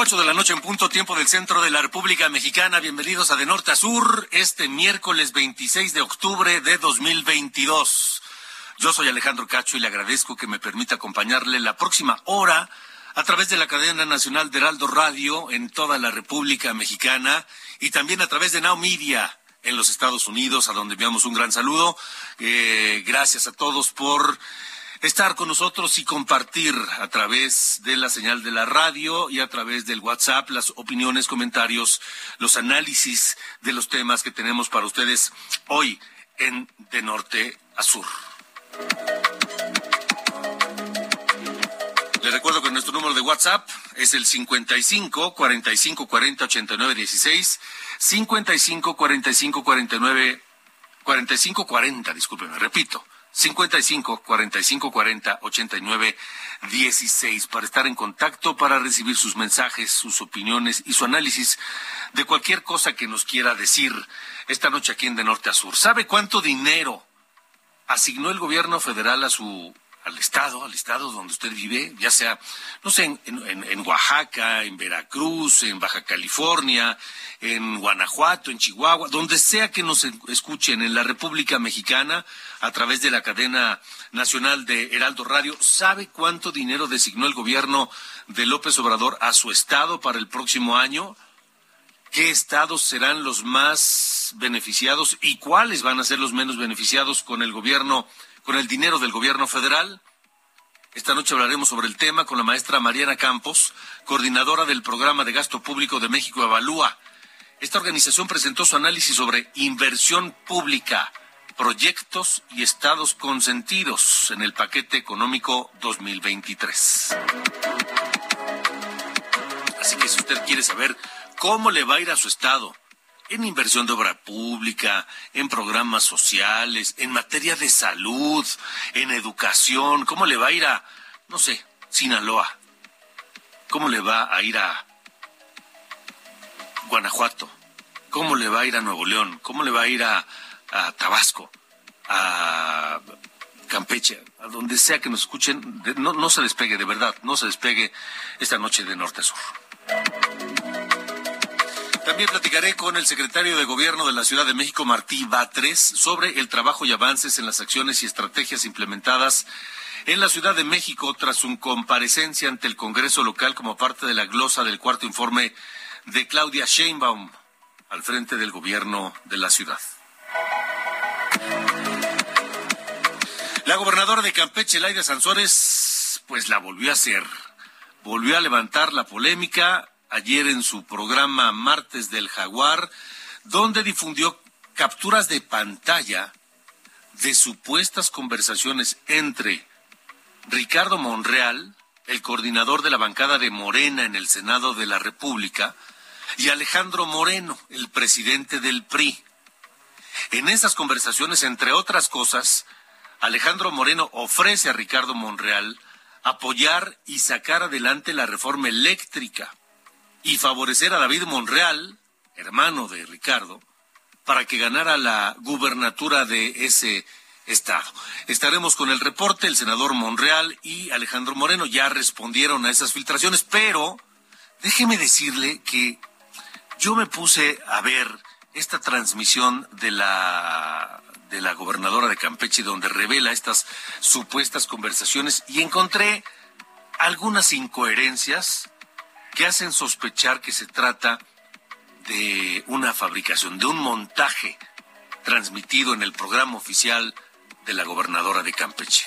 8 de la noche en punto tiempo del centro de la República Mexicana. Bienvenidos a De Norte a Sur este miércoles 26 de octubre de 2022. Yo soy Alejandro Cacho y le agradezco que me permita acompañarle la próxima hora a través de la cadena nacional de Heraldo Radio en toda la República Mexicana y también a través de Now Media en los Estados Unidos, a donde enviamos un gran saludo. Eh, gracias a todos por estar con nosotros y compartir a través de la señal de la radio y a través del WhatsApp las opiniones, comentarios, los análisis de los temas que tenemos para ustedes hoy en De Norte a Sur. Les recuerdo que nuestro número de WhatsApp es el 55 45 40 89 16, 55 45 49 45 40, discúlpeme, repito, 55 45 40 89 16 para estar en contacto, para recibir sus mensajes, sus opiniones y su análisis de cualquier cosa que nos quiera decir esta noche aquí en De Norte a Sur. ¿Sabe cuánto dinero asignó el gobierno federal a su al estado, al estado donde usted vive, ya sea, no sé, en, en, Oaxaca, en Veracruz, en Baja California, en Guanajuato, en Chihuahua, donde sea que nos escuchen en la República Mexicana a través de la cadena nacional de Heraldo Radio, ¿sabe cuánto dinero designó el gobierno de López Obrador a su estado para el próximo año? ¿Qué estados serán los más beneficiados y cuáles van a ser los menos beneficiados con el gobierno con el dinero del gobierno federal. Esta noche hablaremos sobre el tema con la maestra Mariana Campos, coordinadora del programa de gasto público de México Evalúa. Esta organización presentó su análisis sobre inversión pública, proyectos y estados consentidos en el paquete económico 2023. Así que si usted quiere saber cómo le va a ir a su estado, en inversión de obra pública, en programas sociales, en materia de salud, en educación. ¿Cómo le va a ir a, no sé, Sinaloa? ¿Cómo le va a ir a Guanajuato? ¿Cómo le va a ir a Nuevo León? ¿Cómo le va a ir a, Tabasco? A Campeche, a donde sea que nos escuchen, no, no se despegue, de verdad, no se despegue esta noche de norte a sur. También platicaré con el secretario de Gobierno de la Ciudad de México, Martí Batres, sobre el trabajo y avances en las acciones y estrategias implementadas en la Ciudad de México tras su comparecencia ante el Congreso local como parte de la glosa del cuarto informe de Claudia Sheinbaum al frente del gobierno de la ciudad. La gobernadora de Campeche, Laida Sansores, pues la volvió a hacer. Volvió a levantar la polémica ayer en su programa Martes del Jaguar, donde difundió capturas de pantalla de supuestas conversaciones entre Ricardo Monreal, el coordinador de la bancada de Morena en el Senado de la República, y Alejandro Moreno, el presidente del PRI. En esas conversaciones, entre otras cosas, Alejandro Moreno ofrece a Ricardo Monreal apoyar y sacar adelante la reforma eléctrica y favorecer a David Monreal, hermano de Ricardo, para que ganara la gubernatura de ese estado. Estaremos con el reporte, el senador Monreal y Alejandro Moreno ya respondieron a esas filtraciones, pero déjeme decirle que yo me puse a ver esta transmisión de la de la gobernadora de Campeche donde revela estas supuestas conversaciones y encontré algunas incoherencias que hacen sospechar que se trata de una fabricación, de un montaje transmitido en el programa oficial de la gobernadora de Campeche.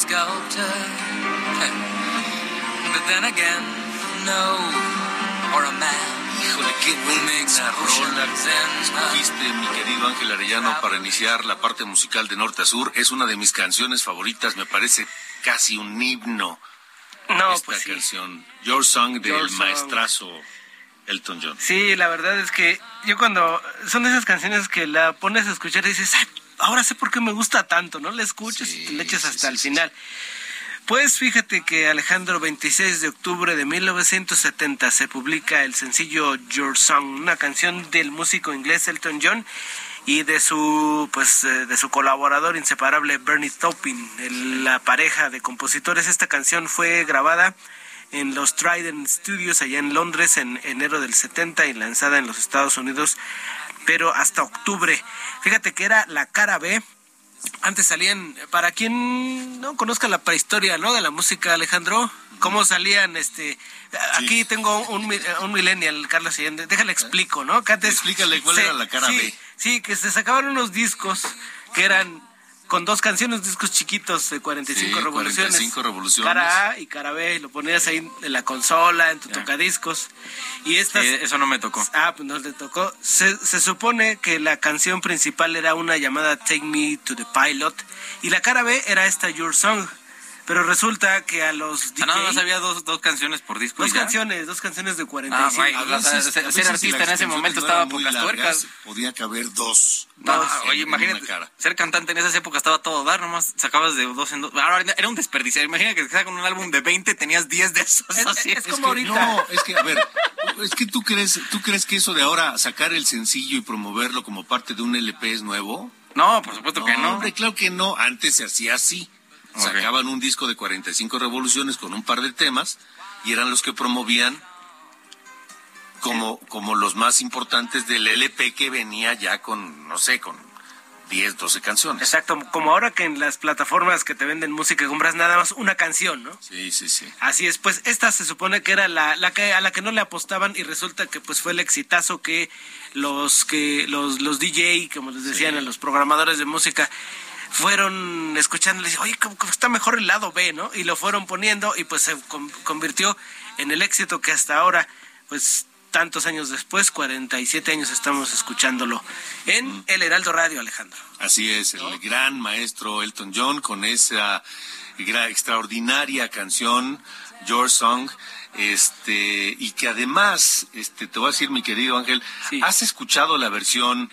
sculptor, but then again, no, or a man. Híjole, qué buena rola escogiste, mi querido Ángel Arellano, para iniciar la parte musical de norte a sur. Es una de mis canciones favoritas, me parece casi un himno. No, esta pues sí. canción, Your Song del Your Song. maestrazo Elton John. Sí, la verdad es que yo cuando son esas canciones que la pones a escuchar y dices, "Ay, ahora sé por qué me gusta tanto, ¿no? La escuchas y te le echas hasta sí, el final. Pues fíjate que Alejandro, 26 de octubre de 1970 se publica el sencillo Your Song, una canción del músico inglés Elton John y de su pues eh, de su colaborador inseparable Bernie Taupin, el- la pareja de compositores. Esta canción fue grabada en los Trident Studios allá en Londres en enero del 70 y lanzada en los Estados Unidos, pero hasta octubre. Fíjate que era la cara B. Antes salían, para quien no conozca la prehistoria, ¿no? De la música, Alejandro, cómo salían, este, aquí tengo un, mi- un millennial, Carlos Allende, déjale explico, ¿no? Que antes Explícale cuál se- era la cara sí, B. Sí, que se sacaban unos discos que eran con dos canciones, discos chiquitos de 45 Sí, revoluciones. 45 revoluciones. Cara A y cara B, lo ponías ahí en la consola, en tu tocadiscos. Y estas... Sí, eso no me tocó. Ah, pues no le tocó. Se, se supone que la canción principal era una llamada Take Me to the Pilot y la cara B era esta Your Song. Pero resulta que a los DJ, Ah, nada más había dos, dos canciones por disco. dos ya. canciones, dos canciones de 45. güey, A o sea, veces- ser- artista en ese momento no estaba pocas largas, tuercas. Podía caber dos. No, Dos oye, en imagínate, cara. ser cantante en esas épocas estaba todo dar, nomás sacabas de dos en dos. Ahora era un desperdicio. Imagina que sacan un álbum de 20, tenías 10 de esos. Es- así. es Es como que, ahorita. No, es que, a ver, es que tú crees, tú crees que eso de ahora sacar el sencillo y promoverlo como parte de un LP es nuevo. No, por supuesto que no. hombre, claro que no. Antes se hacía así. Sacaban un disco de 45 revoluciones con un par de temas y eran los que promovían como, como los más importantes del LP que venía ya con, no sé, con 10, 12 canciones. Exacto, como ahora que en las plataformas que te venden música compras nada más una canción, ¿no? Sí, sí, sí. Así es, pues esta se supone que era la, la que a la que no le apostaban y resulta que pues fue el exitazo que los que los los DJ, como les decían a los programadores de música fueron escuchando, les oye, como, como está mejor el lado B, ¿no? Y lo fueron poniendo y pues se con- convirtió en el éxito que hasta ahora, pues tantos años después, 47 años estamos escuchándolo en el Heraldo Radio, Alejandro. Así es, el gran maestro Elton John con esa extraordinaria canción, Your Song, este, y que además, este, te voy a decir, mi querido Ángel, Sí. ¿has escuchado la versión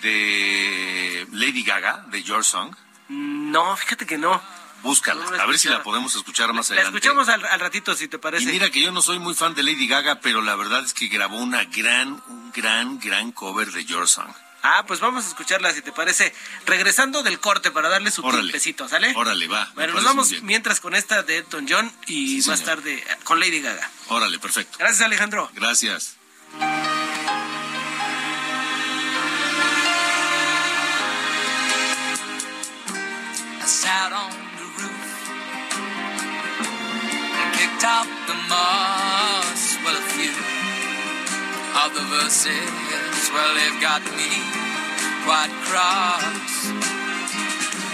de Lady Gaga, de Your Song? No, fíjate que no. Búscala, No la a ver si la podemos escuchar más La adelante. escuchamos al, al ratito, si te Y parece. mira que yo no soy muy fan de Lady Gaga, pero la verdad es que grabó una gran, un gran, gran cover de Your Song. Ah, pues vamos a escucharla, si te parece. Regresando del corte para darle su tiempecito, ¿sale? Órale, va. Bueno, nos vamos mientras con esta de Elton John y Sí, más señor. tarde con Lady Gaga. Órale, perfecto. Gracias, Alejandro. Gracias. I sat on the roof and kicked out the moss. Well, a few of verses, well, they've got me quite cross.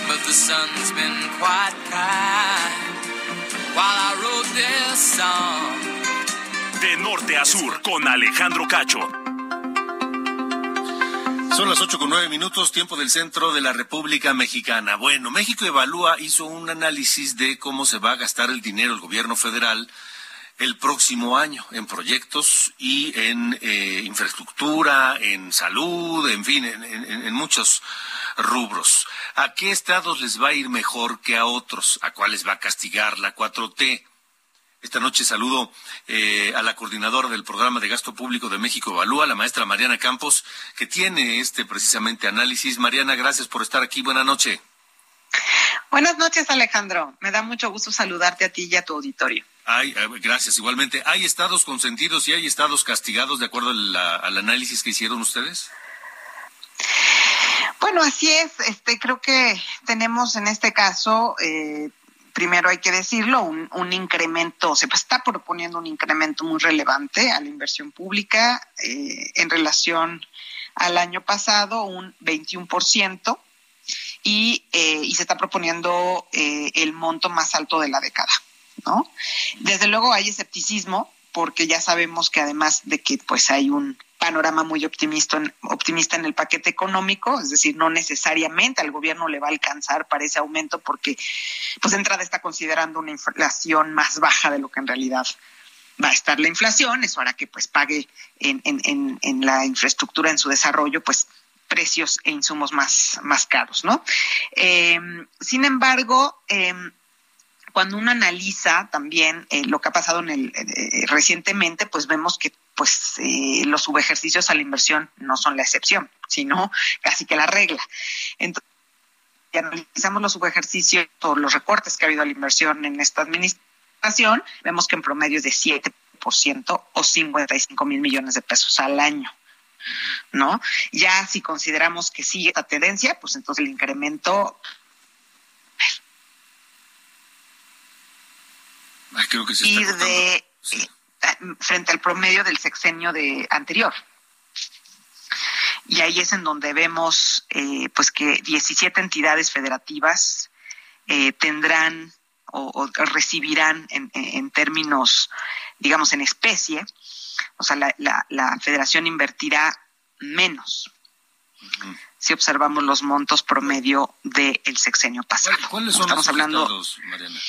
But the sun's been quite kind while I wrote this song. De norte a sur con Alejandro Cacho. Son las ocho con nueve minutos, tiempo del centro de la República Mexicana. Bueno, México Evalúa hizo un análisis de cómo se va a gastar el dinero el gobierno federal el próximo año en proyectos y en eh, infraestructura, en salud, en fin, en, en, muchos rubros. ¿A qué estados les va a ir mejor que a otros? ¿A cuáles va a castigar la 4T? Esta noche saludo eh, a la coordinadora del programa de gasto público de México Evalúa, la maestra Mariana Campos, que tiene este precisamente análisis. Mariana, gracias por estar aquí. Buenas noches. Buenas noches, Alejandro. Me da mucho gusto saludarte a ti y a tu auditorio. Ay, eh, gracias, igualmente. ¿Hay estados consentidos y hay estados castigados de acuerdo al análisis que hicieron ustedes? Bueno, así es. Este, creo que tenemos en este caso eh, primero hay que decirlo, un, incremento, se está proponiendo un incremento muy relevante a la inversión pública eh, en relación al año pasado, un 21%, y, eh, y se está proponiendo eh, el monto más alto de la década. ¿no? Desde luego hay escepticismo, porque ya sabemos que además de que pues hay un panorama muy optimista en, optimista en el paquete económico, es decir, no necesariamente al gobierno le va a alcanzar para ese aumento porque pues de entrada está considerando una inflación más baja de lo que en realidad va a estar la inflación, eso hará que pues pague en, en, en, la infraestructura, en su desarrollo, pues precios e insumos más, más caros, ¿no? Eh, sin embargo, eh, cuando uno analiza también eh, lo que ha pasado en el, eh, recientemente, pues vemos que pues eh, los subejercicios a la inversión no son la excepción, sino casi que la regla. Entonces, si analizamos los subejercicios o los recortes que ha habido a la inversión en esta administración, vemos que en promedio es de 7% o 55 mil millones de pesos al año. ¿No? Ya si consideramos que sigue esta tendencia, pues entonces el incremento creo que se ir de frente al promedio del sexenio de anterior. Y ahí es en donde vemos eh, pues que 17 entidades federativas eh, tendrán o, recibirán en, términos, digamos, en especie, o sea, la, la, federación invertirá menos si observamos los montos promedio del sexenio pasado. ¿Cuáles son Estamos los hablando Mariana?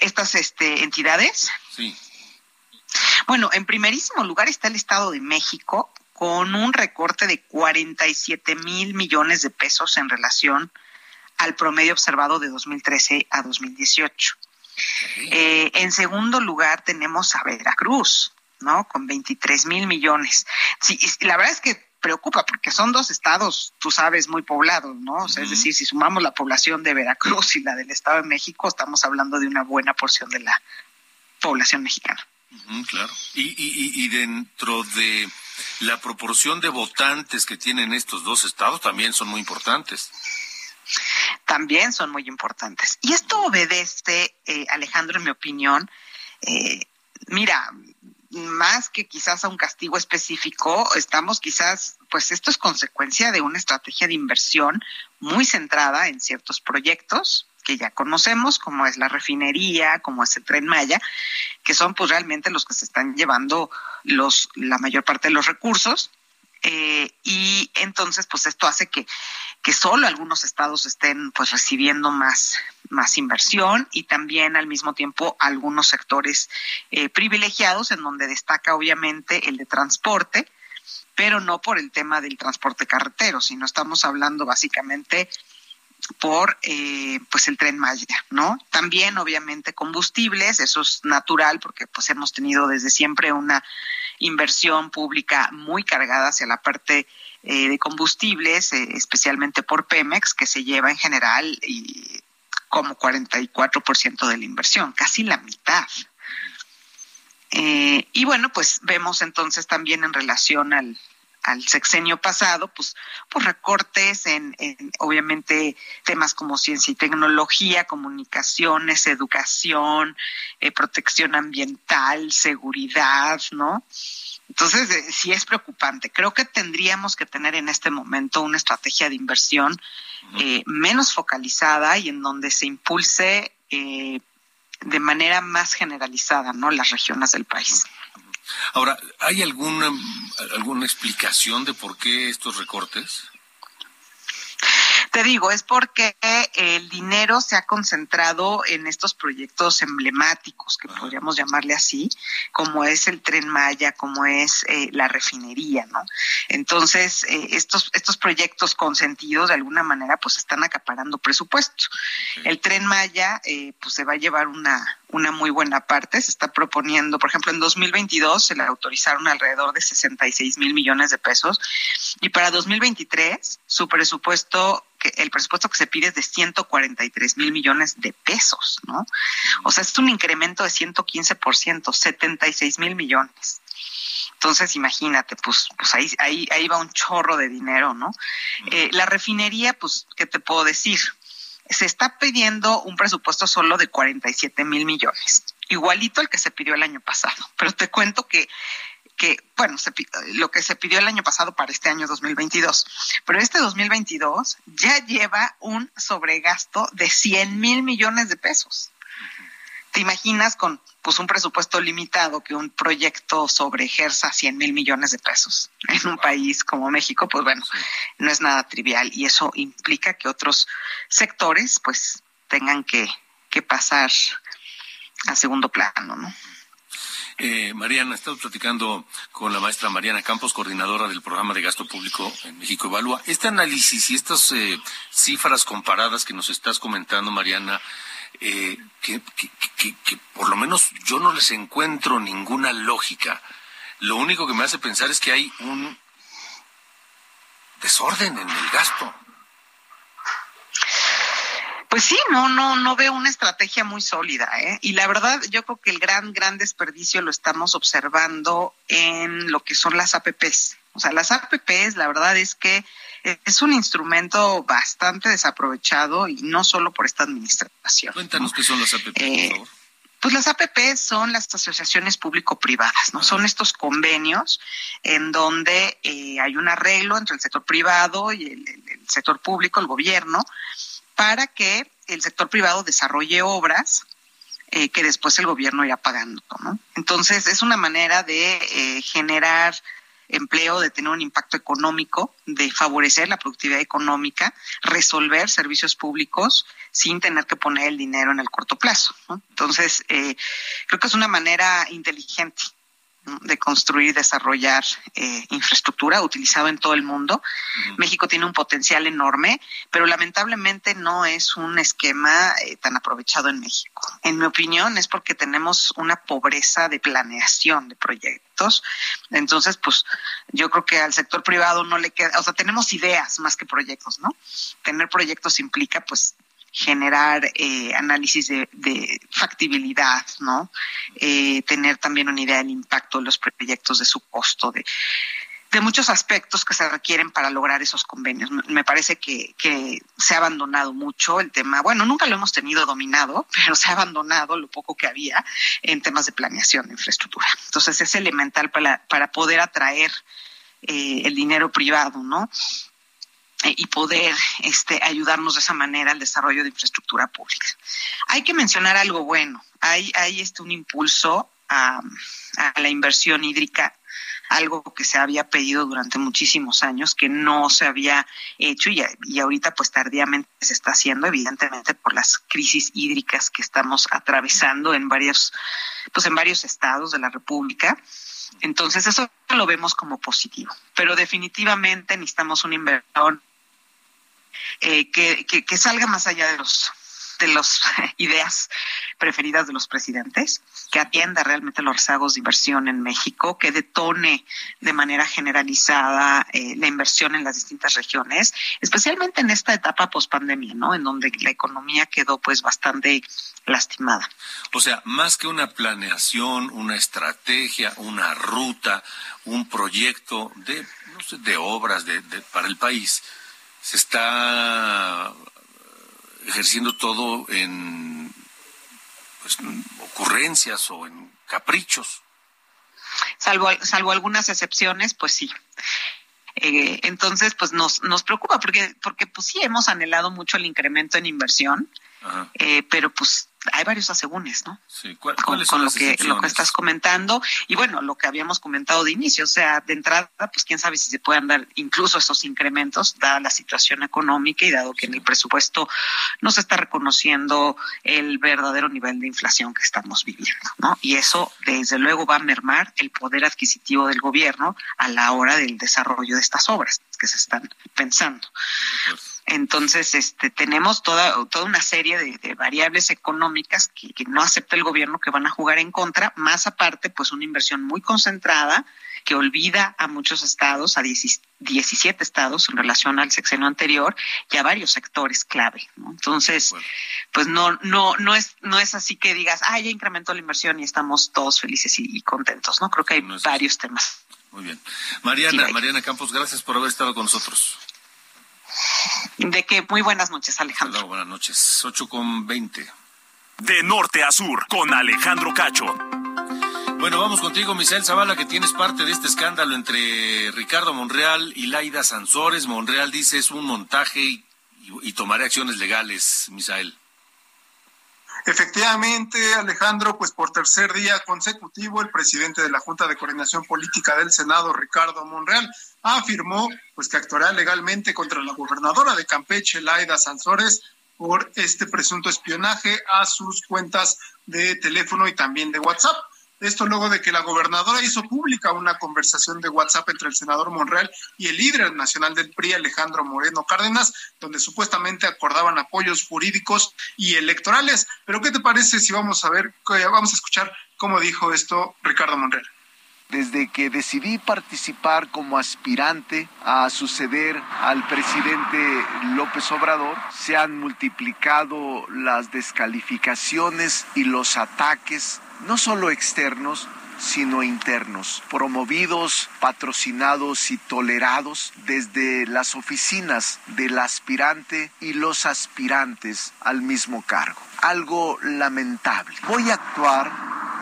Estas este, entidades. Sí. Bueno, en primerísimo lugar está el Estado de México con un recorte de 47 mil millones de pesos en relación al promedio observado de 2013 a 2018. Eh, en segundo lugar tenemos a Veracruz, ¿no? Con 23 mil millones. Sí, la verdad es que preocupa porque son dos estados, tú sabes, muy poblados, ¿no? O sea, es decir, si sumamos la población de Veracruz y la del Estado de México, estamos hablando de una buena porción de la población mexicana claro. Y, y, y dentro de la proporción de votantes que tienen estos dos estados también son muy importantes. También son muy importantes. Y esto obedece, eh, Alejandro, en mi opinión, eh, mira, más que quizás a un castigo específico, estamos quizás, pues esto es consecuencia de una estrategia de inversión muy centrada en ciertos proyectos que ya conocemos, como es la refinería, como es el tren Maya, que son pues realmente los que se están llevando los la mayor parte de los recursos. Eh, y entonces pues esto hace que, que solo algunos estados estén pues recibiendo más, más inversión y también al mismo tiempo algunos sectores eh, privilegiados en donde destaca obviamente el de transporte, pero no por el tema del transporte carretero, sino estamos hablando básicamente por eh, pues el tren Maya, ¿no? También obviamente combustibles, eso es natural porque pues hemos tenido desde siempre una inversión pública muy cargada hacia la parte eh, de combustibles, eh, especialmente por Pemex, que se lleva en general y como 44% de la inversión, casi la mitad. y bueno, pues vemos entonces también en relación al, al sexenio pasado, pues, pues recortes en, obviamente temas como ciencia y tecnología, comunicaciones, educación, eh, protección ambiental, seguridad, ¿no? Entonces, eh, sí es preocupante. Creo que tendríamos que tener en este momento una estrategia de inversión eh, menos focalizada y en donde se impulse de manera más generalizada, ¿no? Las regiones del país. Ahora, ¿hay algún, alguna explicación de por qué estos recortes? Te digo, es porque el dinero se ha concentrado en estos proyectos emblemáticos, que podríamos llamarle así, como es el tren Maya, como es eh, la refinería, ¿no? Entonces, eh, estos, estos proyectos consentidos, de alguna manera, pues están acaparando presupuesto. El tren Maya, eh, pues se va a llevar una, una muy buena parte. Se está proponiendo, por ejemplo, en 2022 se le autorizaron alrededor de 66 mil millones de pesos y para 2023 su presupuesto el presupuesto que se pide es de 143 mil millones de pesos, ¿no? O sea, es un incremento de 115%, 76 mil millones. Entonces, imagínate, pues, pues ahí, ahí, ahí va un chorro de dinero, ¿no? Eh, la refinería, pues, ¿qué te puedo decir? Se está pidiendo un presupuesto solo de 47 mil millones, igualito al que se pidió el año pasado. Pero te cuento que que, bueno, lo que se pidió el año pasado para este año 2022, pero este 2022 ya lleva un sobregasto de 100 mil millones de pesos. ¿Te imaginas con pues un presupuesto limitado que un proyecto sobre ejerza 100 mil millones de pesos en un país como México? Pues bueno, no es nada trivial y eso implica que otros sectores pues tengan que, que pasar a segundo plano, ¿no? Eh, Mariana, estamos platicando con la maestra Mariana Campos, coordinadora del programa de gasto público en México Evalúa. Este análisis y estas eh, cifras comparadas que nos estás comentando, Mariana, eh, que, por lo menos yo no les encuentro ninguna lógica. Lo único que me hace pensar es que hay un desorden en el gasto. Pues sí, no, no, no veo una estrategia muy sólida, ¿eh? Y la verdad, yo creo que el gran, gran desperdicio lo estamos observando en lo que son las APPs. O sea, las APPs, la verdad es que es un instrumento bastante desaprovechado y no solo por esta administración. Cuéntanos qué son las APPs, por eh, favor. Pues las APPs son las asociaciones público-privadas, ¿no? Son estos convenios en donde eh, hay un arreglo entre el sector privado y el sector público, el gobierno, para que el sector privado desarrolle obras eh, que después el gobierno irá pagando. ¿no? Entonces, es una manera de eh, generar empleo, de tener un impacto económico, de favorecer la productividad económica, resolver servicios públicos sin tener que poner el dinero en el corto plazo. Entonces, eh, creo que es una manera inteligente de construir y desarrollar eh, infraestructura utilizado en todo el mundo. México tiene un potencial enorme, pero lamentablemente no es un esquema eh, tan aprovechado en México. En mi opinión es porque tenemos una pobreza de planeación de proyectos. Entonces, pues yo creo que al sector privado no le queda, o sea, tenemos ideas más que proyectos, ¿no? Tener proyectos implica pues generar eh, análisis de, factibilidad, ¿no? Eh, tener también una idea del impacto de los proyectos, de su costo, de, de muchos aspectos que se requieren para lograr esos convenios. Me parece que, que se ha abandonado mucho el tema, bueno, nunca lo hemos tenido dominado, pero se ha abandonado lo poco que había en temas de planeación de infraestructura. Entonces es elemental para, para poder atraer eh, el dinero privado, ¿no? Y poder este, ayudarnos de esa manera al desarrollo de infraestructura pública. Hay que mencionar algo bueno. Hay, hay este, un impulso a, a la inversión hídrica algo que se había pedido durante muchísimos años, que no se había hecho y, y, ahorita pues tardíamente se está haciendo, evidentemente por las crisis hídricas que estamos atravesando en varios, pues en varios estados de la República. Entonces eso lo vemos como positivo, pero definitivamente necesitamos una inversión eh, que, que, salga más allá de los de las ideas preferidas de los presidentes, que atienda realmente los rezagos de inversión en México, que detone de manera generalizada eh, la inversión en las distintas regiones, especialmente en esta etapa pospandemia, ¿no? En donde la economía quedó pues bastante lastimada. O sea, más que una planeación, una estrategia, una ruta, un proyecto de, de obras de, de para el país, se está ejerciendo todo en pues, ocurrencias o en caprichos. Salvo, salvo algunas excepciones, pues sí. Eh, entonces, pues nos, nos preocupa porque, porque pues sí hemos anhelado mucho el incremento en inversión, eh, pero pues hay varios asegúnes, ¿no? Sí, ¿cuál- con, ¿cuáles con son lo las que lo que estás comentando y bueno lo que habíamos comentado de inicio o sea de entrada pues quién sabe si se puedan dar incluso esos incrementos dada la situación económica y dado que en el presupuesto no se está reconociendo el verdadero nivel de inflación que estamos viviendo no y eso desde luego va a mermar el poder adquisitivo del gobierno a la hora del desarrollo de estas obras que se están pensando De. Entonces, este, tenemos toda, toda una serie de, de variables económicas que, que no acepta el gobierno que van a jugar en contra, más aparte, pues una inversión muy concentrada que olvida a muchos estados, a 10 17 estados en relación al sexenio anterior y a varios sectores clave. ¿no? Entonces, Bueno. pues no, no, no es, no es así que digas, ah, ya incrementó la inversión y estamos todos felices y, y contentos, ¿no? Creo que hay No es así. varios temas. Muy bien. Mariana, Sí, Mariana Campos, gracias por haber estado con nosotros. De que muy buenas noches, Alejandro. luego, buenas noches. 8 con 20. De norte a sur, con Alejandro Cacho. Bueno, vamos contigo, Misael Zavala, que tienes parte de este escándalo entre Ricardo Monreal y Laida Sansores. Monreal dice es un montaje y- y tomaré acciones legales, Misael. Efectivamente, Alejandro, pues por tercer día consecutivo, el presidente de la Junta de Coordinación Política del Senado, Ricardo Monreal, afirmó pues que actuará legalmente contra la gobernadora de Campeche, Laida Sansores, por este presunto espionaje a sus cuentas de teléfono y también de WhatsApp. Esto luego de que la gobernadora hizo pública una conversación de WhatsApp entre el senador Monreal y el líder nacional del PRI, Alejandro Moreno Cárdenas, donde supuestamente acordaban apoyos jurídicos y electorales. Pero ¿qué te parece si vamos a ver, que- vamos a escuchar cómo dijo esto Ricardo Monreal? Desde que decidí participar como aspirante a suceder al presidente López Obrador, se han multiplicado las descalificaciones y los ataques, no solo externos, sino internos, promovidos, patrocinados y tolerados desde las oficinas del aspirante y los aspirantes al mismo cargo. Algo lamentable. Voy a actuar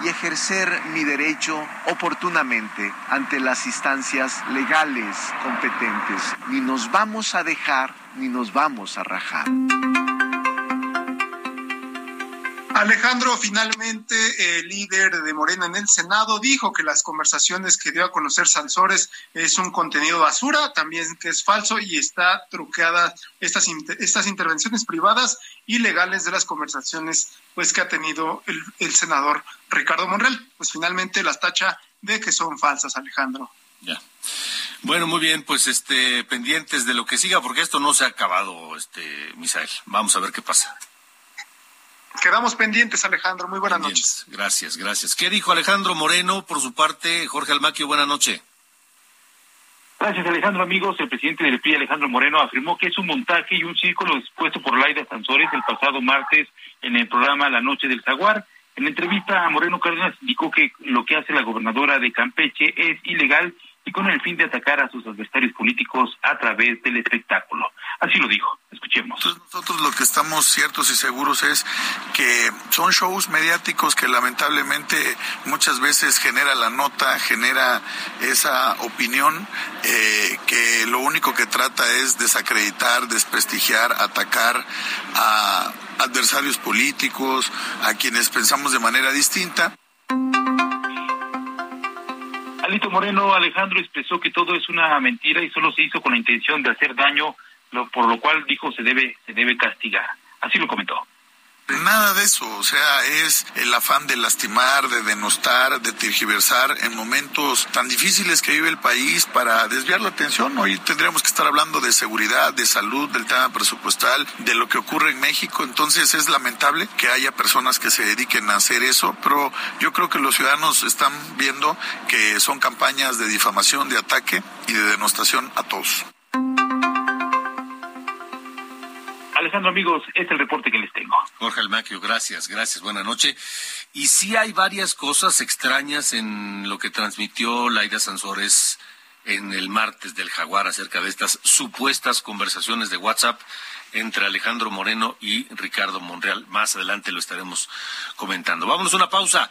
y ejercer mi derecho oportunamente ante las instancias legales competentes. Ni nos vamos a dejar ni nos vamos a rajar. Alejandro, finalmente, el líder de Morena en el Senado dijo que las conversaciones que dio a conocer Sansores es un contenido basura, también que es falso y está truqueada estas, estas intervenciones privadas y legales de las conversaciones pues que ha tenido el, el senador Ricardo Monreal. Pues finalmente las tacha de que son falsas, Alejandro. Ya. Bueno, muy bien, pues este pendientes de lo que siga, porque esto no se ha acabado, este Misael. Vamos a ver qué pasa. Quedamos pendientes, Alejandro. Muy buenas Pendientes. noches. Gracias, gracias. ¿Qué dijo Alejandro Moreno por su parte? Jorge Almaquio, buena noche. Gracias, Alejandro. Amigos, el presidente del PRI, Alejandro Moreno, afirmó que es un montaje y un círculo expuesto por Laida Sansores el pasado martes en el programa La Noche del Zaguar. En la entrevista a Moreno Cárdenas indicó que lo que hace la gobernadora de Campeche es ilegal y con el fin de atacar a sus adversarios políticos a través del espectáculo. Así lo dijo. Escuchemos. Nosotros lo que estamos ciertos y seguros es que son shows mediáticos que lamentablemente muchas veces genera la nota, genera esa opinión eh, que lo único que trata es desacreditar, desprestigiar, atacar a adversarios políticos, a quienes pensamos de manera distinta. Alito Moreno Alejandro expresó que todo es una mentira y solo se hizo con la intención de hacer daño, lo- por lo cual dijo se debe se debe castigar. Así lo comentó. Nada de eso, o sea, es el afán de lastimar, de denostar, de tergiversar en momentos tan difíciles que vive el país para desviar la atención. Hoy tendríamos que estar hablando de seguridad, de salud, del tema presupuestal, de lo que ocurre en México. Entonces es lamentable que haya personas que se dediquen a hacer eso, pero yo creo que los ciudadanos están viendo que son campañas de difamación, de ataque y de denostación a todos. Alejandro amigos, este es el reporte que les tengo. Jorge Almaquio, gracias, gracias, buena noche. Y sí hay varias cosas extrañas en lo que transmitió Laida Sansores en el martes del Jaguar acerca de estas supuestas conversaciones de WhatsApp entre Alejandro Moreno y Ricardo Monreal. Más adelante lo estaremos comentando. Vámonos a una pausa,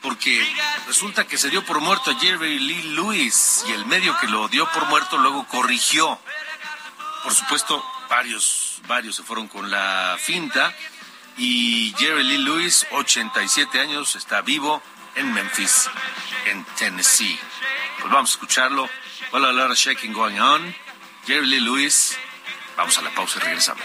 porque resulta que se dio por muerto a Jerry Lee Lewis y el medio que lo dio por muerto luego corrigió. Por supuesto, varios, varios se fueron con la finta Y Jerry Lee Lewis, 87 años, está vivo en Memphis, en Tennessee. Pues vamos a escucharlo. Well, a lot of shaking going on. Jerry Lee Lewis. Vamos a la pausa y regresamos.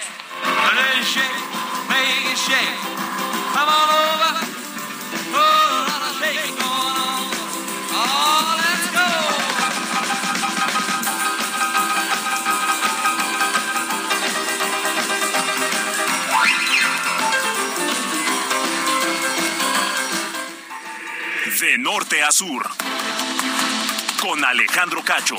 Norte a sur. Con Alejandro Cacho.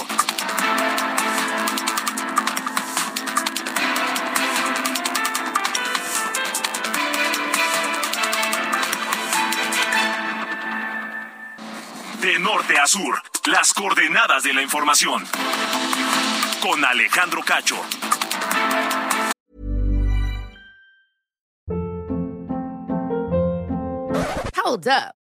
De norte a sur, las coordenadas de la información. Con Alejandro Cacho. Hold up.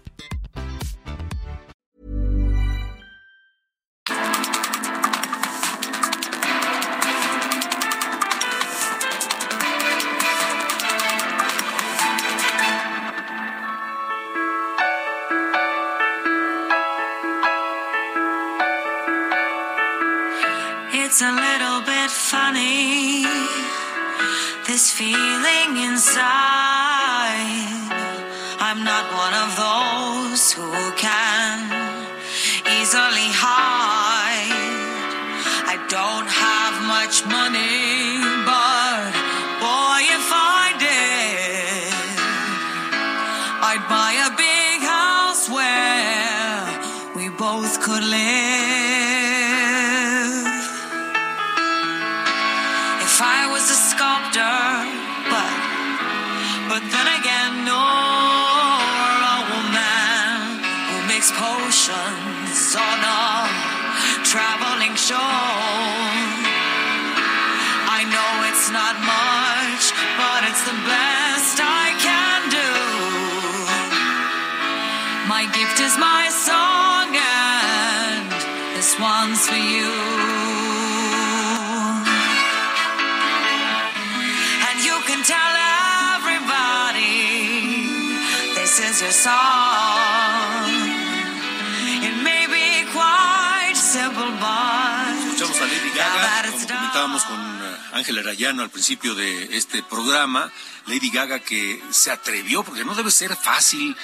this this. It may be quite simple, but Escuchamos a Lady Gaga, como comentábamos con eh, Ángel Arayano al principio de este programa. Lady Gaga que se atrevió, porque no debe ser fácil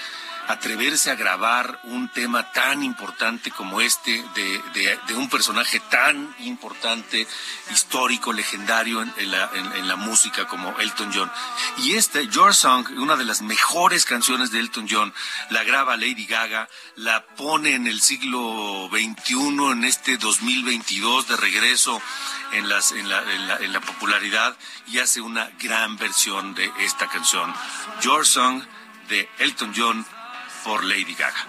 atreverse a grabar un tema tan importante como este, de, un personaje tan importante, histórico, legendario en, la, música como Elton John. Y este, Your Song, una de las mejores canciones de Elton John, la graba Lady Gaga, la pone en el siglo XXI, en este 2022, de regreso en la- en la popularidad, y hace una gran versión de esta canción, Your Song, de Elton John por Lady Gaga.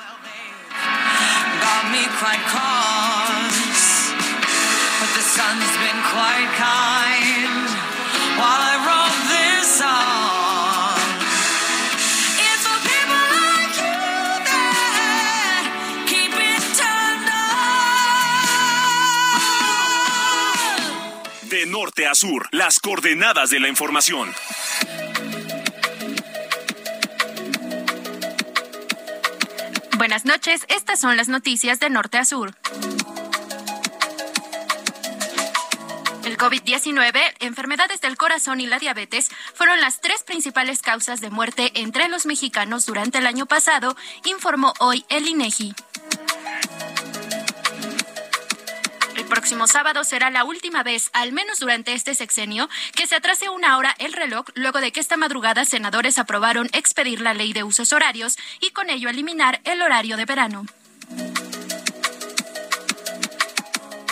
De norte a sur, las coordenadas de la información. Buenas noches, estas son las noticias de norte a sur. El COVID-19, enfermedades del corazón y la diabetes fueron las tres principales causas de muerte entre los mexicanos durante el año pasado, informó hoy el INEGI. Próximo sábado será la última vez, al menos durante este sexenio, que se atrase una hora el reloj luego de que esta madrugada senadores aprobaron expedir la ley de usos horarios y con ello eliminar el horario de verano.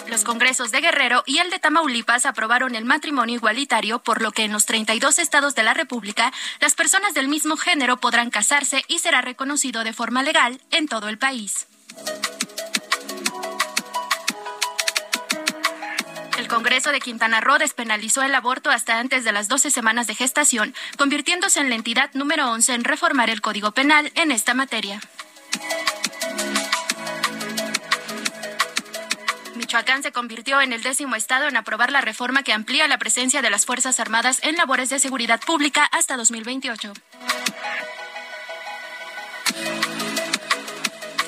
Los congresos de Guerrero y el de Tamaulipas aprobaron el matrimonio igualitario, por lo que en los 32 estados de la República las personas del mismo género podrán casarse y será reconocido de forma legal en todo el país. El Congreso de Quintana Roo despenalizó el aborto hasta antes de las 12 semanas de gestación, convirtiéndose en la entidad número 11 en reformar el Código Penal en esta materia. Michoacán se convirtió en el décimo estado en aprobar la reforma que amplía la presencia de las Fuerzas Armadas en labores de seguridad pública hasta 2028.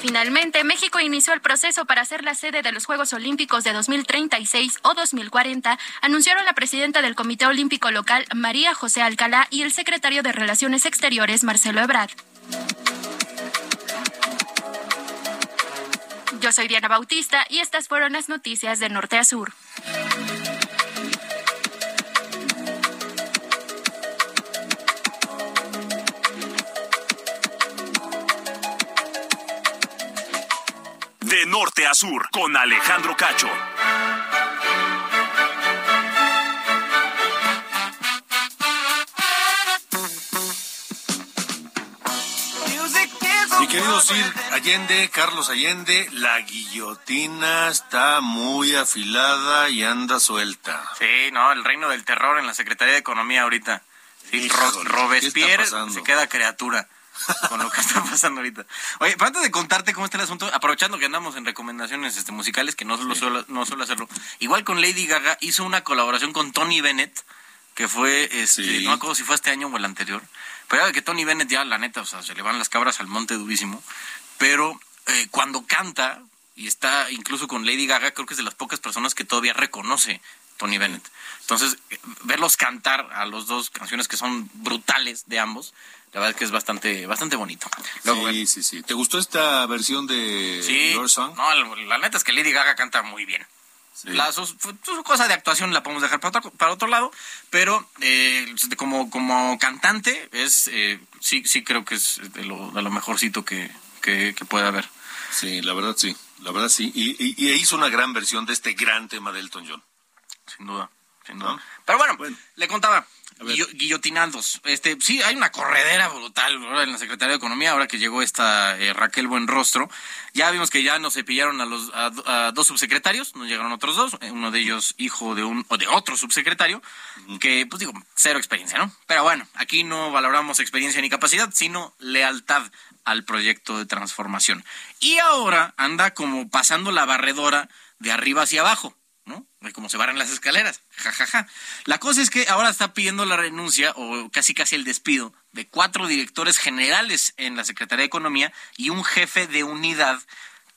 Finalmente, México inició el proceso para ser la sede de los Juegos Olímpicos de 2036 o 2040, anunciaron la presidenta del Comité Olímpico Local, María José Alcalá, y el secretario de Relaciones Exteriores, Marcelo Ebrard. Yo soy Diana Bautista y estas fueron las noticias de Norte a Sur. De norte a sur, con Alejandro Cacho. Mi querido Sir Allende, Carlos Allende, la guillotina está muy afilada y anda suelta. Sí, no, el reino del terror en la Secretaría de Economía ahorita. Sí, Híjole, Ro- ¿qué Robespierre se queda criatura con lo que está pasando ahorita. Oye, pero antes de contarte cómo está el asunto, aprovechando que andamos en recomendaciones este, musicales, que no lo suelo, no suelo hacerlo, igual con Lady Gaga hizo una colaboración con Tony Bennett, que fue, este, Sí. no me acuerdo si fue este año o el anterior, pero ya que Tony Bennett ya, la neta, o sea, se le van las cabras al monte durísimo, pero eh, cuando canta, y está incluso con Lady Gaga, creo que es de las pocas personas que todavía reconoce Tony Bennett. Entonces, eh, verlos cantar a los dos canciones que son brutales de ambos, la verdad es que es bastante, bastante bonito. Luego, sí, sí, sí. ¿Te gustó esta versión de Sí, Your Song? no, la, la neta es que Lady Gaga canta muy bien. La, su, su- cosa de actuación la podemos dejar para otro, para otro lado, pero eh, como, como cantante es eh, sí sí creo que es de lo, de lo mejorcito que, que, que puede haber. Sí, la verdad sí, la verdad sí. Y, y- y hizo una gran versión de este gran tema de Elton John. Sin duda, sin duda. Pero bueno, le contaba, guillotinados. Este, sí, hay una corredera brutal en la Secretaría de Economía, ahora que llegó esta eh, Raquel Buenrostro. Ya vimos que ya nos cepillaron a los a, do- a dos subsecretarios, nos llegaron otros dos, eh, uno de ellos hijo de un o de otro subsecretario, que pues digo, cero experiencia, ¿no? Pero bueno, aquí no valoramos experiencia ni capacidad, sino lealtad al proyecto de transformación. Y ahora anda como pasando la barredora de arriba hacia abajo. ¿No? De Como se barran las escaleras. Ja, ja, ja. La cosa es que ahora está pidiendo la renuncia o casi casi el despido de cuatro directores generales en la Secretaría de Economía y un jefe de unidad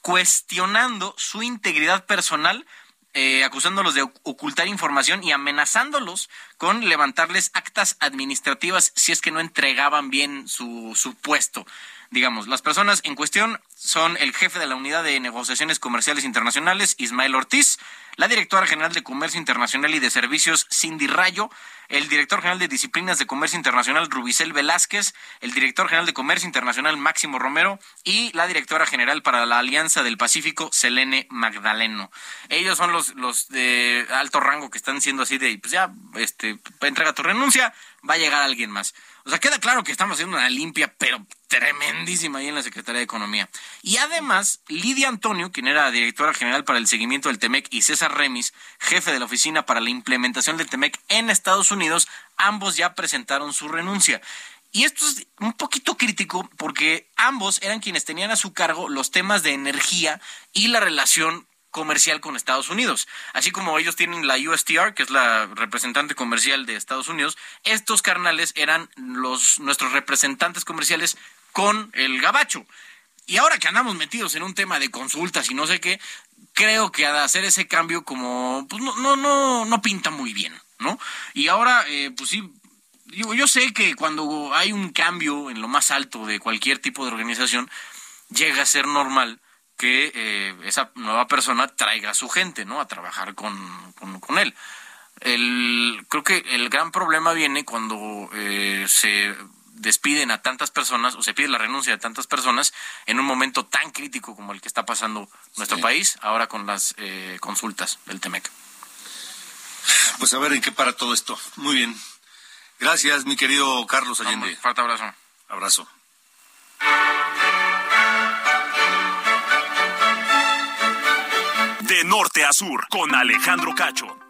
cuestionando su integridad personal, eh, acusándolos de oc- ocultar información y amenazándolos con levantarles actas administrativas si es que no entregaban bien su puesto. Digamos, las personas en cuestión son el jefe de la Unidad de Negociaciones Comerciales Internacionales, Ismael Ortiz, la directora general de Comercio Internacional y de Servicios, Cindy Rayo, el director general de Disciplinas de Comercio Internacional, Rubicel Velázquez, el director general de Comercio Internacional, Máximo Romero, y la directora general para la Alianza del Pacífico, Selene Magdaleno. Ellos son los, los de alto rango que están siendo así de, pues ya, este, entrega tu renuncia, va a llegar alguien más. O sea, queda claro que estamos haciendo una limpia, pero tremendísima ahí en la Secretaría de Economía. Y además, Lidia Antonio, quien era directora general para el seguimiento del TEMEC, y César Remis, jefe de la Oficina para la Implementación del TEMEC en Estados Unidos, ambos ya presentaron su renuncia. Y esto es un poquito crítico porque ambos eran quienes tenían a su cargo los temas de energía y la relación comercial con Estados Unidos. Así como ellos tienen la USTR, que es la representante comercial de Estados Unidos, estos carnales eran los nuestros representantes comerciales con el gabacho. Y ahora que andamos metidos en un tema de consultas y no sé qué, creo que hacer ese cambio como pues no no no no pinta muy bien, ¿no? Y ahora eh, pues sí digo, yo sé que cuando hay un cambio en lo más alto de cualquier tipo de organización llega a ser normal que eh, esa nueva persona traiga a su gente, ¿no? A trabajar con, con, con él. El, creo que el gran problema viene cuando eh, se despiden a tantas personas o se pide la renuncia de tantas personas en un momento tan crítico como el que está pasando nuestro Sí. país ahora con las eh, consultas del TEMEC. Pues a ver en qué para todo esto. Muy bien. Gracias, mi querido Carlos Allende. Fuerte abrazo. Abrazo. De norte a sur, con Alejandro Cacho.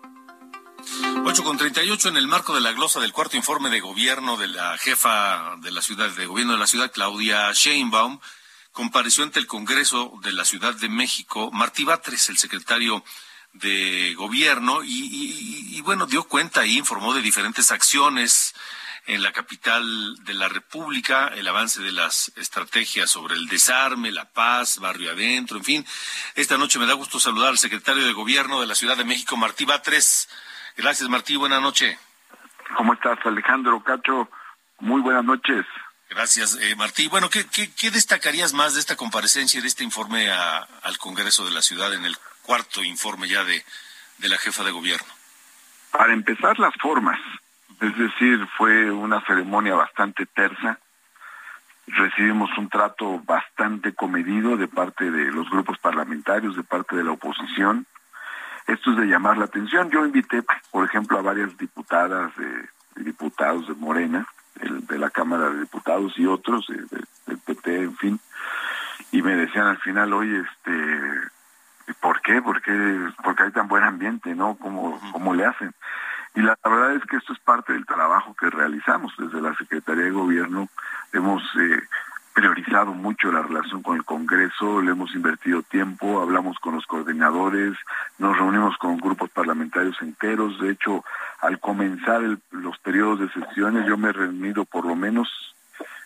8 con 38 en el marco de la glosa del cuarto informe de gobierno de la jefa de la ciudad de gobierno de la ciudad Claudia Sheinbaum compareció ante el Congreso de la Ciudad de México Martí Batres, el secretario de gobierno y, y, bueno dio cuenta y informó de diferentes acciones en la capital de la República, el avance de las estrategias sobre el desarme, la paz, barrio adentro, en fin. Esta noche me da gusto saludar al secretario de Gobierno de la Ciudad de México, Martí Batres. Gracias, Martí. Buenas noches. ¿Cómo estás, Alejandro Cacho? Muy buenas noches. Gracias, eh, Martí. Bueno, ¿qué, ¿qué, destacarías más de esta comparecencia y de este informe al Congreso de la Ciudad en el cuarto informe ya de, de la jefa de gobierno? Para empezar, las formas. Es decir, fue una ceremonia bastante tersa. Recibimos un trato bastante comedido de parte de los grupos parlamentarios, de parte de la oposición. Esto es de llamar la atención. Yo invité, por ejemplo, a varias diputadas y diputados de Morena, de la Cámara de Diputados y otros, del PT, en fin, y me decían al final, oye, este, ¿por qué? ¿Por qué? Porque hay tan buen ambiente, ¿no? ¿Cómo, cómo le hacen? Y la, verdad es que esto es parte del trabajo que realizamos desde la Secretaría de Gobierno. Hemos eh, priorizado mucho la relación con el Congreso, le hemos invertido tiempo, hablamos con los coordinadores, nos reunimos con grupos parlamentarios enteros. De hecho, al comenzar los periodos de sesiones, yo me he reunido por lo menos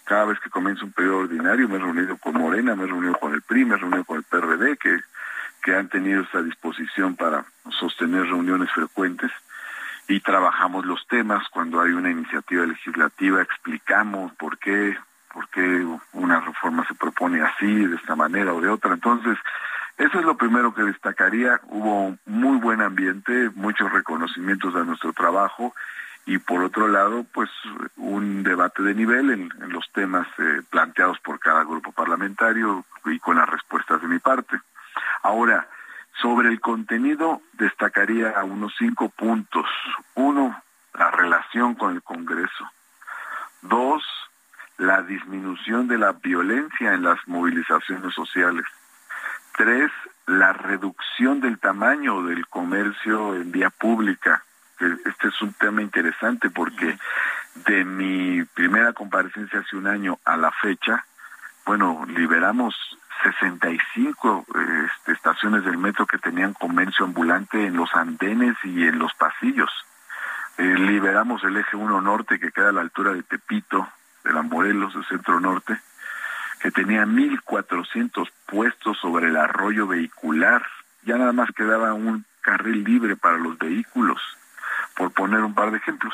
cada vez que comienza un periodo ordinario, me he reunido con Morena, me he reunido con el PRI, me he reunido con el PRD, que, que han tenido esta disposición para sostener reuniones frecuentes y trabajamos los temas cuando hay una iniciativa legislativa, explicamos por qué, por qué una reforma se propone así, de esta manera o de otra. Entonces, eso es lo primero que destacaría. Hubo muy buen ambiente, muchos reconocimientos a nuestro trabajo y por otro lado, pues un debate de nivel en, los temas eh, planteados por cada grupo parlamentario y con las respuestas de mi parte. Ahora, sobre el contenido destacaría unos cinco puntos. Uno, la relación con el Congreso. Dos, la disminución de la violencia en las movilizaciones sociales. Tres, la reducción del tamaño del comercio en vía pública. Este es un tema interesante porque de mi primera comparecencia hace un año a la fecha, bueno, liberamos 65 este, estaciones del metro que tenían comercio ambulante en los andenes y en los pasillos. Eh, liberamos el eje 1 norte que queda a la altura de Tepito, de la Morelos, del centro norte, que tenía 1.400 puestos sobre el arroyo vehicular. Ya nada más quedaba un carril libre para los vehículos, por poner un par de ejemplos.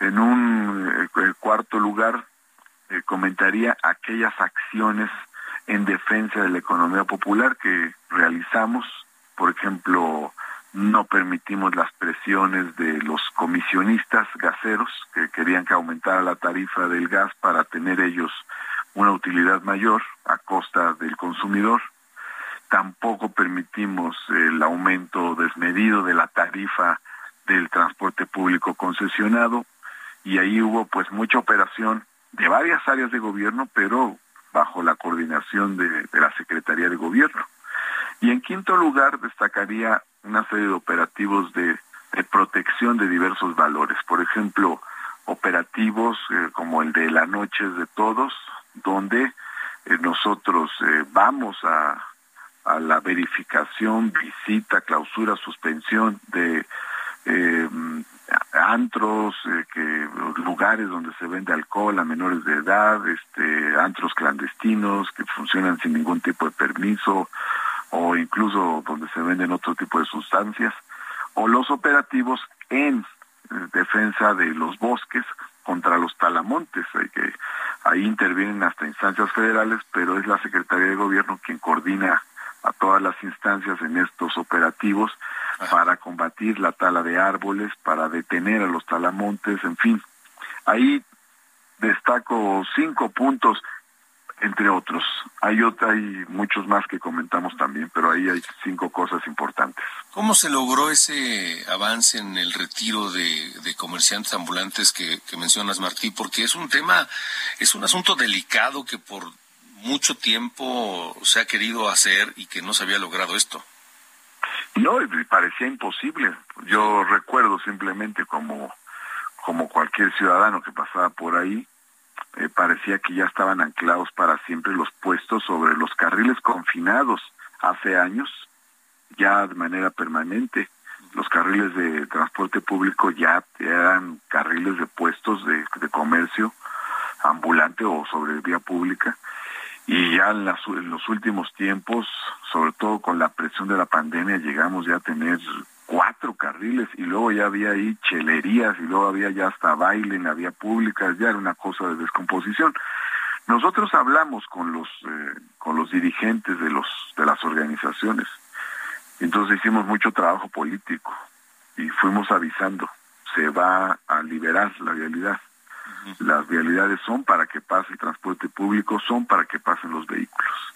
En un eh, cuarto lugar, eh, comentaría aquellas acciones en defensa de la economía popular que realizamos. Por ejemplo, no permitimos las presiones de los comisionistas gaseros que querían que aumentara la tarifa del gas para tener ellos una utilidad mayor a costa del consumidor. Tampoco permitimos el aumento desmedido de la tarifa del transporte público concesionado y ahí hubo pues mucha operación de varias áreas de gobierno, pero bajo la coordinación de, la Secretaría de Gobierno. Y en quinto lugar, destacaría una serie de operativos de, protección de diversos valores. Por ejemplo, operativos eh, como el de la noche de todos, donde eh, nosotros eh, vamos a, a, la verificación, visita, clausura, suspensión de antros, eh, que lugares donde se vende alcohol a menores de edad, este, antros clandestinos que funcionan sin ningún tipo de permiso o incluso donde se venden otro tipo de sustancias, o los operativos en eh, defensa de los bosques contra los talamontes, hay que ahí intervienen hasta instancias federales, pero es la Secretaría de Gobierno quien coordina a todas las instancias en estos operativos para combatir la tala de árboles, para detener a los talamontes, en fin. Ahí destaco cinco puntos, entre otros. Hay, hay muchos más que comentamos también, pero ahí hay cinco cosas importantes. ¿Cómo se logró ese avance en el retiro de, de comerciantes ambulantes que, que mencionas, Martí? Porque es un tema, es un asunto delicado que por mucho tiempo se ha querido hacer y que no se había logrado esto. No, parecía imposible. Yo recuerdo simplemente como, como cualquier ciudadano que pasaba por ahí, eh, parecía que ya estaban anclados para siempre los puestos sobre los carriles confinados hace años, ya de manera permanente. Los carriles de transporte público ya eran carriles de puestos de, de comercio ambulante o sobre vía pública y ya en, los últimos tiempos, sobre todo con la presión de la pandemia, llegamos ya a tener cuatro carriles y luego ya había ahí chelerías y luego había ya hasta baile en la vía pública, ya era una cosa de descomposición. Nosotros hablamos con los eh, con los dirigentes de los de las organizaciones. Entonces hicimos mucho trabajo político y fuimos avisando, se va a liberar la realidad. Las vialidades son para que pase el transporte público, son para que pasen los vehículos.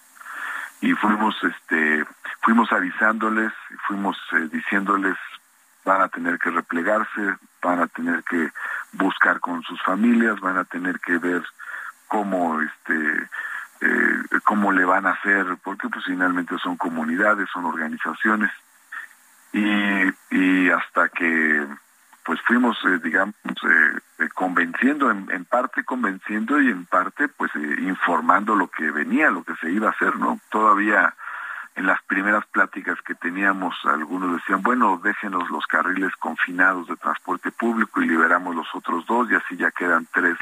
Y fuimos, este, fuimos avisándoles, fuimos eh, diciéndoles van a tener que replegarse, van a tener que buscar con sus familias, van a tener que ver cómo, este, eh, cómo le van a hacer, porque pues finalmente son comunidades, son organizaciones. Y, y hasta que pues fuimos, eh, digamos, eh, eh, convenciendo, en, parte convenciendo y en parte, pues informando lo que venía, lo que se iba a hacer, ¿no? Todavía en las primeras pláticas que teníamos, algunos decían, bueno, déjenos los carriles confinados de transporte público y liberamos los otros dos y así ya quedan tres,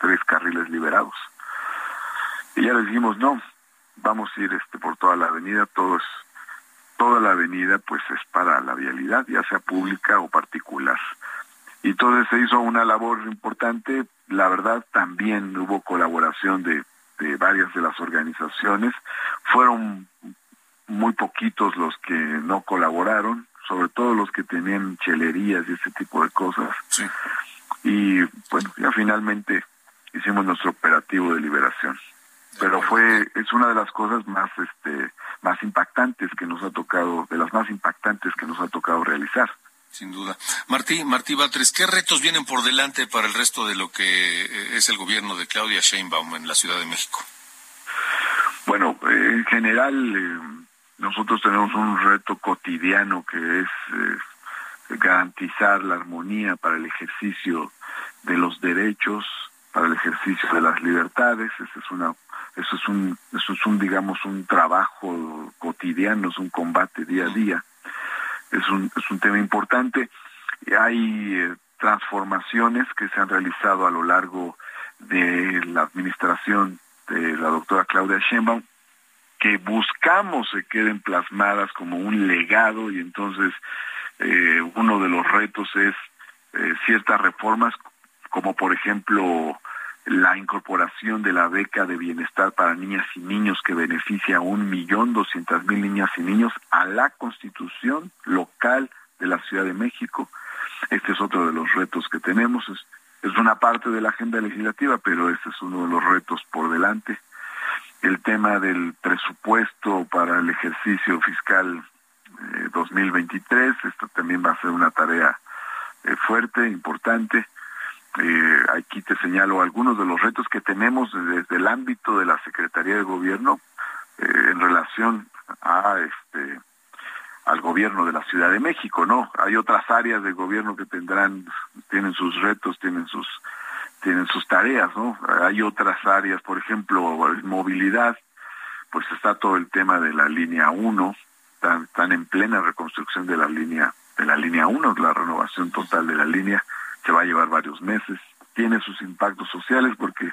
tres carriles liberados. Y ya les dijimos, no, vamos a ir este por toda la avenida, todo es, toda la avenida pues es para la vialidad, ya sea pública o particular y entonces se hizo una labor importante. La verdad también hubo colaboración de, de varias de las organizaciones. Fueron muy poquitos los que no colaboraron, sobre todo los que tenían chelerías y ese tipo de cosas. Y bueno, ya finalmente hicimos nuestro operativo de liberación. Pero fue es una de las cosas más este más impactantes que nos ha tocado, de las más impactantes que nos ha tocado realizar. Sin duda. Martí, Martí Batres, ¿qué retos vienen por delante para el resto de lo que eh, es el gobierno de Claudia Sheinbaum en la Ciudad de México? Bueno, eh, en general eh, nosotros tenemos un reto cotidiano que es garantizar la armonía para el ejercicio de los derechos, para el ejercicio de las libertades. Eso es una, eso es un, eso es un, digamos, un trabajo cotidiano, es un combate día a día es un, es un tema importante. Hay eh, transformaciones que se han realizado a lo largo de la administración de la doctora Claudia Sheinbaum que buscamos se queden plasmadas como un legado y entonces eh, uno de los retos es eh, ciertas reformas como por ejemplo la incorporación de la beca de bienestar para niñas y niños que beneficia a un millón doscientas mil niñas y niños a la constitución local de la Ciudad de México. Este es otro de los retos que tenemos. Es, es una parte de la agenda legislativa, pero este es uno de los retos por delante. El tema del presupuesto para el ejercicio fiscal eh, 2023, esto también va a ser una tarea eh, fuerte, importante eh, aquí te señalo algunos de los retos que tenemos desde el ámbito de la Secretaría de Gobierno eh, en relación a este al gobierno de la Ciudad de México, ¿no? Hay otras áreas de gobierno que tendrán tienen sus retos, tienen sus tienen sus tareas, ¿no? Hay otras áreas, por ejemplo, movilidad, pues está todo el tema de la línea 1, están, están en plena reconstrucción de la línea de la línea 1, la renovación total de la línea se va a llevar varios meses, tiene sus impactos sociales porque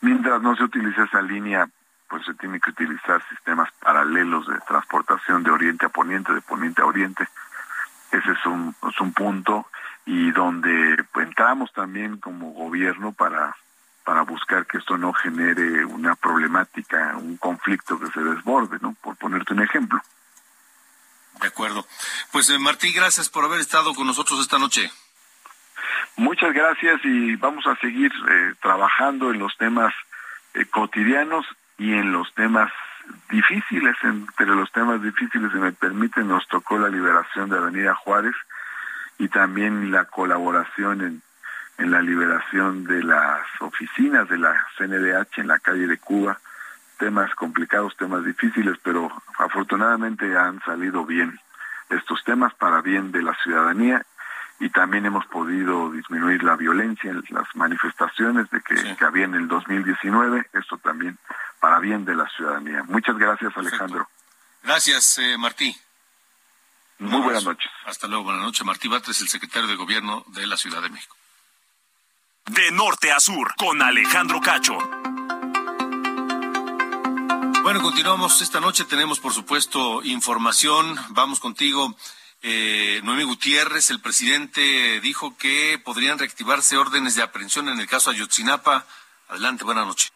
mientras no se utilice esa línea, pues se tiene que utilizar sistemas paralelos de transportación de oriente a poniente, de poniente a oriente. Ese es un, es un punto y donde entramos también como gobierno para para buscar que esto no genere una problemática, un conflicto que se desborde, ¿no? Por ponerte un ejemplo. De acuerdo. Pues eh, Martí, gracias por haber estado con nosotros esta noche. Muchas gracias y vamos a seguir eh, trabajando en los temas eh, cotidianos y en los temas difíciles. Entre los temas difíciles, si me permiten, nos tocó la liberación de Avenida Juárez y también la colaboración en, en la liberación de las oficinas de la CNDH en la calle de Cuba. Temas complicados, temas difíciles, pero afortunadamente han salido bien estos temas para bien de la ciudadanía y también hemos podido disminuir la violencia en las manifestaciones de que, había en el 2019, esto también para bien de la ciudadanía. Muchas gracias Alejandro. Gracias eh, Martí. Muy buenas noches. Hasta luego, buenas noches. Martí Batres, el secretario de Gobierno de la Ciudad de México. De norte a sur, con Alejandro Cacho. Bueno, continuamos. Esta noche tenemos, por supuesto, información. Vamos contigo. Eh, Noemí Gutiérrez, el presidente, dijo que podrían reactivarse órdenes de aprehensión en el caso Ayotzinapa. Adelante, buenas noches.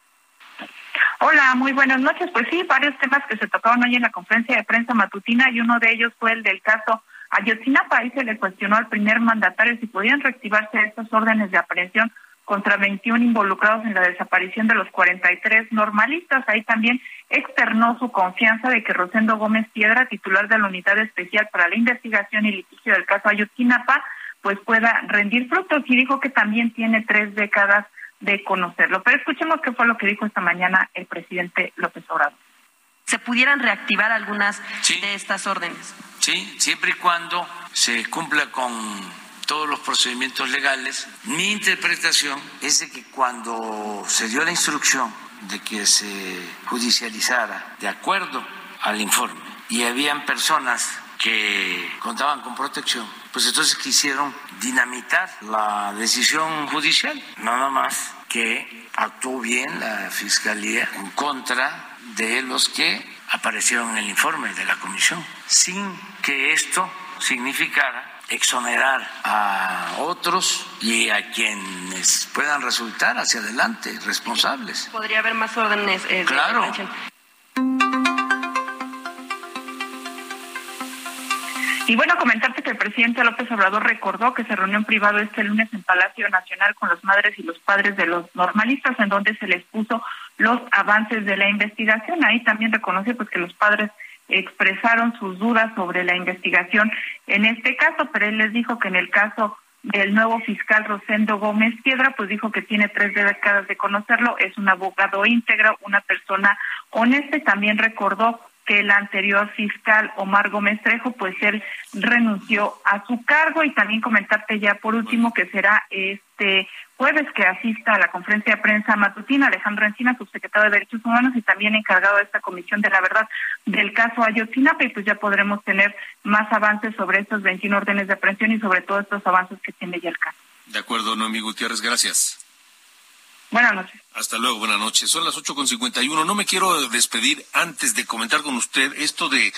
Hola, muy buenas noches. Pues sí, varios temas que se tocaron hoy en la conferencia de prensa matutina y uno de ellos fue el del caso Ayotzinapa. Ahí se le cuestionó al primer mandatario si podían reactivarse estas órdenes de aprehensión contra 21 involucrados en la desaparición de los 43 normalistas. Ahí también externó su confianza de que Rosendo Gómez Piedra, titular de la Unidad Especial para la Investigación y Litigio del caso Ayotzinapa, pues pueda rendir frutos y dijo que también tiene tres décadas de conocerlo. Pero escuchemos qué fue lo que dijo esta mañana el presidente López Obrador. ¿Se pudieran reactivar algunas de estas órdenes? Sí, siempre y cuando se cumpla con todos los procedimientos legales. Mi interpretación es de que cuando se dio la instrucción de que se judicializara de acuerdo al informe y habían personas que contaban con protección, pues entonces quisieron dinamitar la decisión judicial. Nada más que actuó bien la Fiscalía en contra de los que aparecieron en el informe de la Comisión, sin que esto significara exonerar a otros y a quienes puedan resultar hacia adelante responsables. Podría haber más órdenes. Eh, claro. Y bueno, comentarte que el presidente López Obrador recordó que se reunió en privado este lunes en Palacio Nacional con las madres y los padres de los normalistas, en donde se les puso los avances de la investigación. Ahí también reconoce pues que los padres expresaron sus dudas sobre la investigación en este caso, pero él les dijo que en el caso del nuevo fiscal Rosendo Gómez Piedra, pues dijo que tiene tres décadas de conocerlo, es un abogado íntegro, una persona honesta también recordó que el anterior fiscal Omar Gómez Trejo, pues él renunció a su cargo y también comentarte ya por último que será este jueves que asista a la conferencia de prensa matutina Alejandro Encina, subsecretario de Derechos Humanos y también encargado de esta comisión de la verdad del caso Ayotzinapa y pues ya podremos tener más avances sobre estos 21 órdenes de aprehensión y sobre todos estos avances que tiene ya el caso. De acuerdo, Noemí Gutiérrez, gracias. Buenas noches. Hasta luego, buenas noches. Son las ocho con cincuenta y uno. No me quiero despedir antes de comentar con usted esto de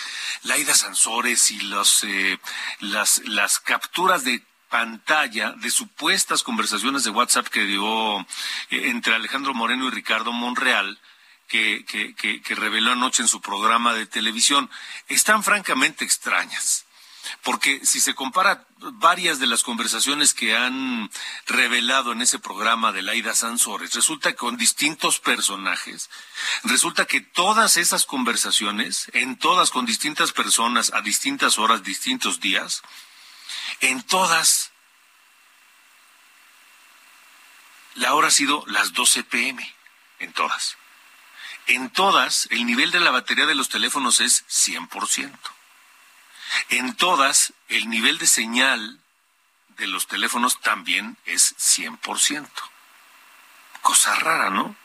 Laida Sansores y los, eh, las, las capturas de pantalla de supuestas conversaciones de WhatsApp que dio eh, entre Alejandro Moreno y Ricardo Monreal. Que, que, que, que reveló anoche en su programa de televisión, están francamente extrañas porque si se compara varias de las conversaciones que han revelado en ese programa de Laida Sansores, resulta que con distintos personajes, resulta que todas esas conversaciones, en todas con distintas personas, a distintas horas, distintos días, en todas, la hora ha sido las 12 pm, en todas. En todas, el nivel de la batería de los teléfonos es 100%. En todas, el nivel de señal de los teléfonos también es 100%. Cosa rara, ¿no?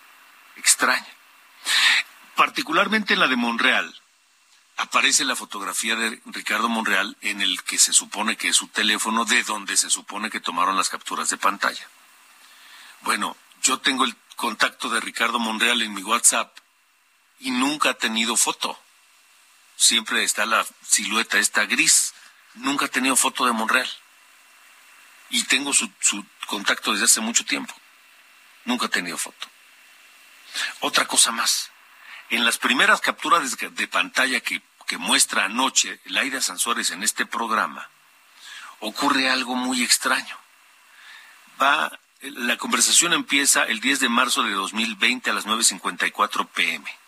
Extraña. Particularmente en la de Monreal, aparece la fotografía de Ricardo Monreal en el que se supone que es su teléfono de donde se supone que tomaron las capturas de pantalla. Bueno, yo tengo el contacto de Ricardo Monreal en mi WhatsApp y nunca ha tenido foto siempre está la silueta esta gris. Nunca he tenido foto de Monreal. Y tengo su, contacto desde hace mucho tiempo. Nunca he tenido foto. Otra cosa más. En las primeras capturas de, pantalla que, que, muestra anoche Laida Sansores en este programa, ocurre algo muy extraño. Va, la conversación empieza el 10 de marzo de 2020 a las 9.54 pm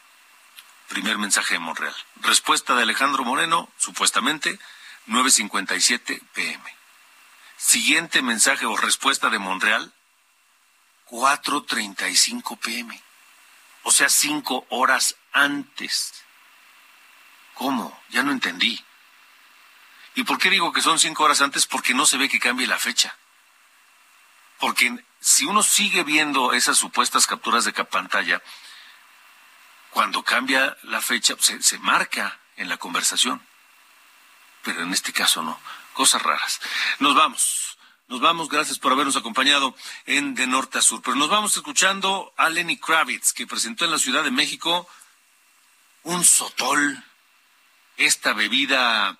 Primer mensaje de Monreal. Respuesta de Alejandro Moreno, supuestamente, 9.57 pm. Siguiente mensaje o respuesta de Monreal, 4.35 pm. O sea, cinco horas antes. ¿Cómo? Ya no entendí. ¿Y por qué digo que son cinco horas antes? Porque no se ve que cambie la fecha. Porque si uno sigue viendo esas supuestas capturas de pantalla, cuando cambia la fecha, se, se marca en la conversación. Pero en este caso no. Cosas raras. Nos vamos. Nos vamos, gracias por habernos acompañado en De Norte a Sur. Pero nos vamos escuchando a Lenny Kravitz, que presentó en la Ciudad de México un sotol, esta bebida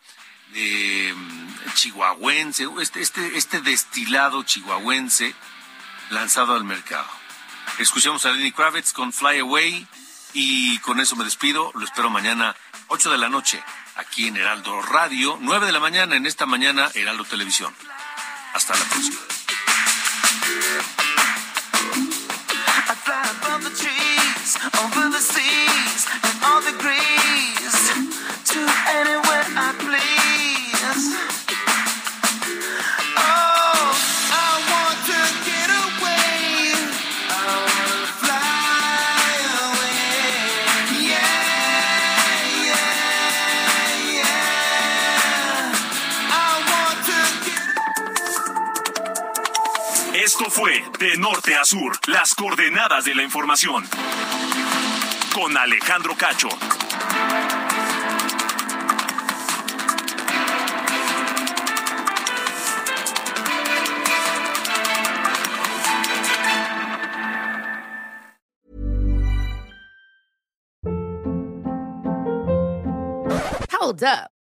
mm, chihuahuense, este, este, este destilado chihuahuense lanzado al mercado. Escuchamos a Lenny Kravitz con Fly Away y con eso me despido. Lo espero mañana, 8 de la noche, aquí en Heraldo Radio, 9 de la mañana en esta mañana, Heraldo Televisión. Hasta la próxima. De Norte a Sur, las coordenadas de la información. Con Alejandro Cacho. Hold up.